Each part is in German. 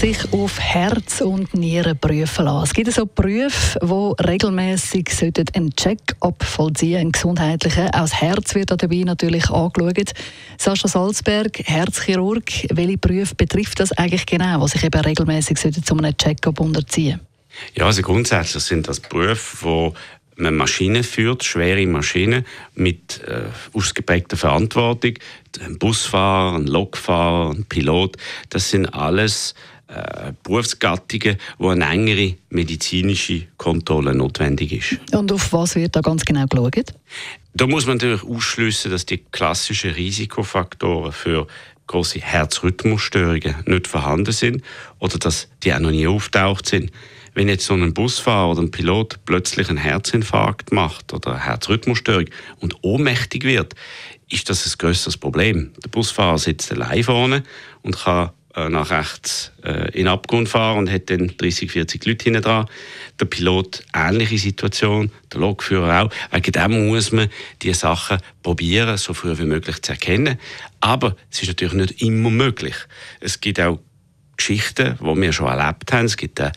sich auf Herz und Nieren prüfen lassen. Es gibt so Berufe, die regelmäßig einen Check-up vollziehen einen gesundheitlichen. Auch das Herz wird dabei natürlich angeschaut. Sascha Salzberg, Herzchirurg, welche Berufe betrifft das eigentlich genau, was sich eben regelmäßig zu einem Check-up unterziehen Ja, also grundsätzlich sind das Berufe, wo man Maschinen führt, schwere Maschinen mit äh, ausgeprägter Verantwortung. Ein Busfahrer, ein Lokfahrer, ein Pilot, das sind alles äh, Berufsgattungen, wo eine engere medizinische Kontrolle notwendig ist. Und auf was wird da ganz genau geschaut? Da muss man natürlich ausschließen, dass die klassischen Risikofaktoren für große Herzrhythmusstörungen nicht vorhanden sind oder dass die auch noch nie auftaucht sind. Wenn jetzt so ein Busfahrer oder ein Pilot plötzlich einen Herzinfarkt macht oder eine Herzrhythmusstörung und ohnmächtig wird, ist das ein größeres Problem. Der Busfahrer sitzt allein vorne und kann nach rechts äh, in Abgrund fahren und hat dann 30, 40 Leute hinten dran. Der Pilot ähnliche Situation, der Lokführer auch. Wegen dem muss man diese Sachen probieren, so früh wie möglich zu erkennen. Aber es ist natürlich nicht immer möglich. Es gibt auch Geschichten, die wir schon erlebt haben. Es gibt äh,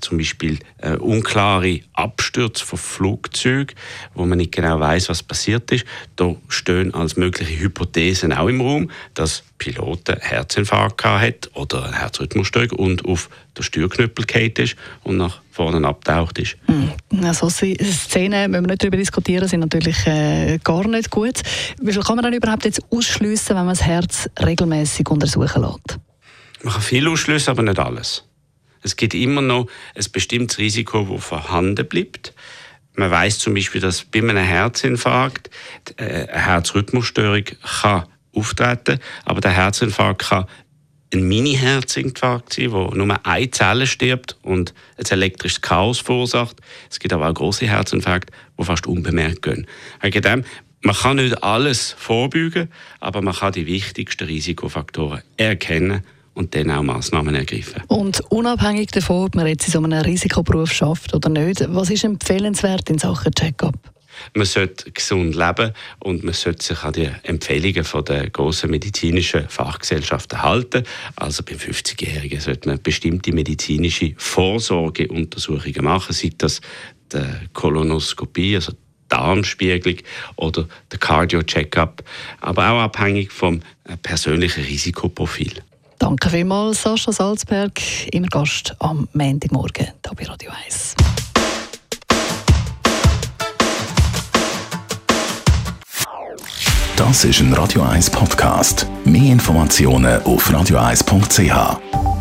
zum Beispiel äh, unklare Abstürze von Flugzeugen, wo man nicht genau weiß, was passiert ist. Da stehen als mögliche Hypothesen auch im Raum, dass Piloten Herzinfarkt hat oder eine Herzrhythmusstörung und auf den Steuerknüppel gefallen ist und nach vorne abtaucht ist. Mhm. Also Szenen, wenn wir nicht darüber diskutieren, sind natürlich äh, gar nicht gut. Wie viel kann man dann überhaupt jetzt ausschliessen, wenn man das Herz regelmäßig untersuchen lässt? Man kann viel ausschließen, aber nicht alles. Es gibt immer noch ein bestimmtes Risiko, das vorhanden bleibt. Man weiß zum Beispiel, dass bei einem Herzinfarkt äh, eine Herzrhythmusstörung kann auftreten aber der Herzinfarkt kann ein Mini-Herzinfarkt sein, wo nur eine Zelle stirbt und ein elektrisches Chaos verursacht. Es gibt aber auch große Herzinfarkte, die fast unbemerkt gehen. Wegen dem, man kann nicht alles vorbeugen, aber man kann die wichtigsten Risikofaktoren erkennen und dann auch Massnahmen ergreifen. Und unabhängig davon, ob man jetzt in so einem Risikoberuf schafft oder nicht, was ist empfehlenswert in Sachen Check-up? Man sollte gesund leben und man sollte sich an die Empfehlungen von der grossen medizinischen Fachgesellschaften halten. Also beim 50-Jährigen sollte man bestimmte medizinische Vorsorgeuntersuchungen machen, sei das die Kolonoskopie, also Darmspiegelung oder der Cardio-Check-up, aber auch abhängig vom äh, persönlichen Risikoprofil. Danke vielmals, Sascha Salzberg, immer Gast am Montagmorgen hier bei Radio 1. Das ist ein Radio 1 Podcast. Mehr Informationen auf radio1.ch.